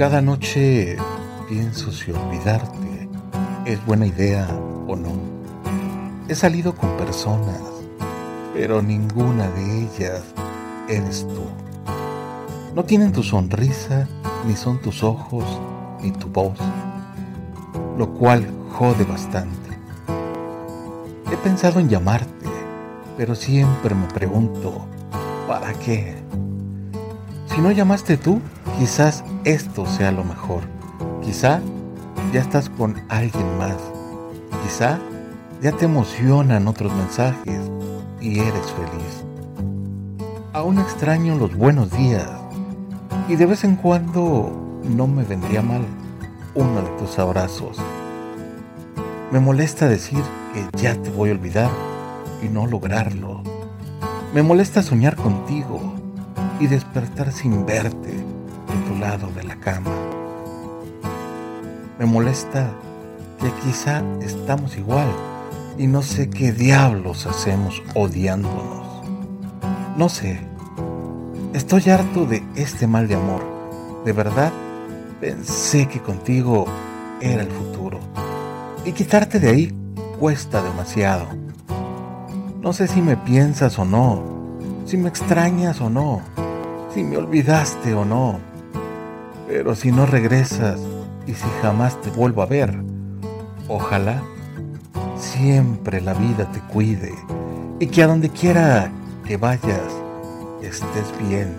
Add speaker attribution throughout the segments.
Speaker 1: Cada noche pienso si olvidarte es buena idea o no. He salido con personas, pero ninguna de ellas eres tú. No tienen tu sonrisa, ni son tus ojos, ni tu voz, lo cual jode bastante. He pensado en llamarte, pero siempre me pregunto, ¿para qué? Si no llamaste tú, quizás esto sea lo mejor. Quizá ya estás con alguien más. Quizá ya te emocionan otros mensajes y eres feliz. Aún extraño los buenos días y de vez en cuando no me vendría mal uno de tus abrazos. Me molesta decir que ya te voy a olvidar y no lograrlo. Me molesta soñar contigo y despertar sin verte en tu lado de la cama. Me molesta que quizá estamos igual y no sé qué diablos hacemos odiándonos. No sé. Estoy harto de este mal de amor. De verdad, pensé que contigo era el futuro. Y quitarte de ahí cuesta demasiado. No sé si me piensas o no, si me extrañas o no, si me olvidaste o no. Pero si no regresas, y si jamás te vuelvo a ver, ojalá siempre la vida te cuide y que a donde quiera que vayas estés bien.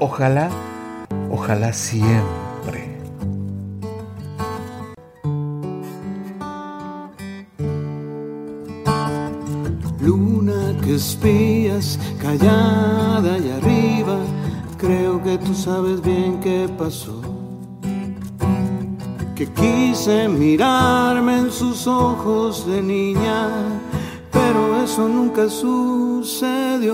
Speaker 1: Ojalá, ojalá siempre.
Speaker 2: Luna que espías, callada y arriba, tú sabes bien qué pasó que quise mirarme en sus ojos de niña, pero eso nunca sucedió.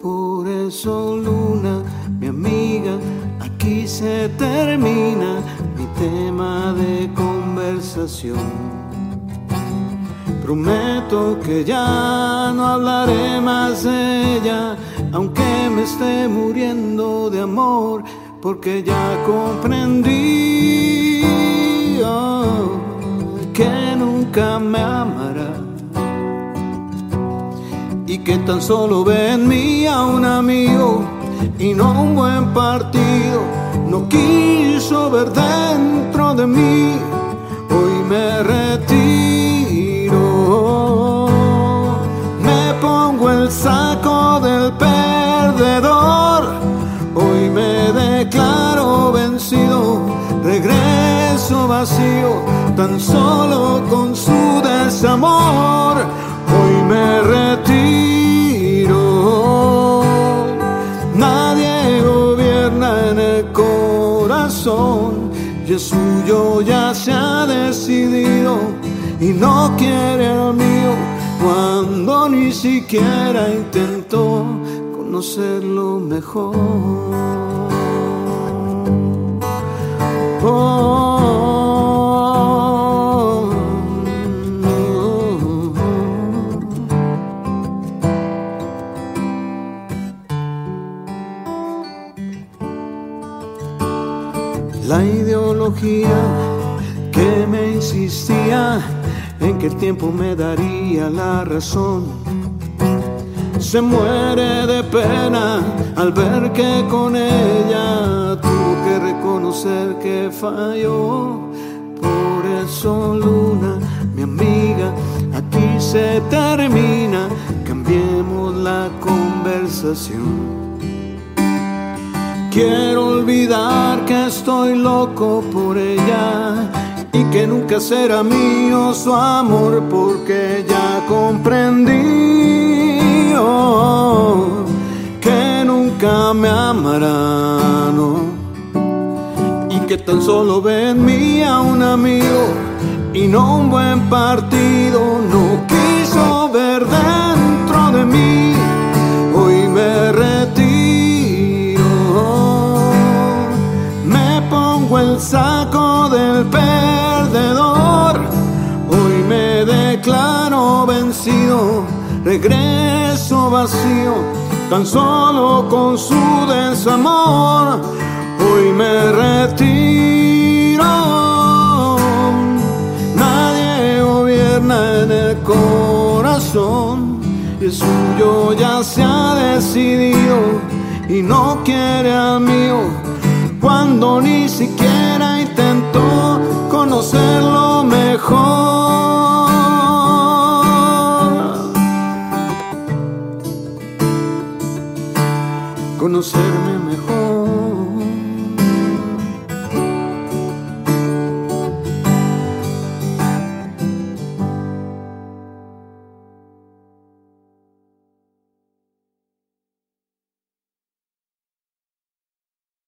Speaker 2: Por eso, Luna, mi amiga, aquí se termina mi tema de conversación. Prometo que ya no hablaré más de ella, aunque me esté muriendo de amor, porque ya comprendí que nunca me amará y que tan solo ve en mí a un amigo y no un buen partido. No quiso ver dentro de mí, hoy me regreso vacío tan solo con su desamor. Hoy me retiro. Nadie gobierna en el corazón y el suyo ya se ha decidido y no quiere al mío cuando ni siquiera intentó conocerlo mejor. La ideología que me insistía en que el tiempo me daría la razón. Se muere de pena al ver que con ella tuvo que reconocer que falló. Por eso, Luna, mi amiga, aquí se termina. Cambiemos la conversación. Quiero olvidar que estoy loco por ella y que nunca será mío su amor porque ya comprendí oh, que nunca me amará, Y que tan solo ve un amigo y no un buen partido. No quiso ver dentro de mí, hoy me el saco del perdedor. Hoy me declaro vencido, regreso vacío, tan solo con su desamor. Hoy me retiro. Nadie gobierna en el corazón y el suyo ya se ha decidido y no quiere al mío cuando ni siquiera intentó conocerlo mejor. Conocerme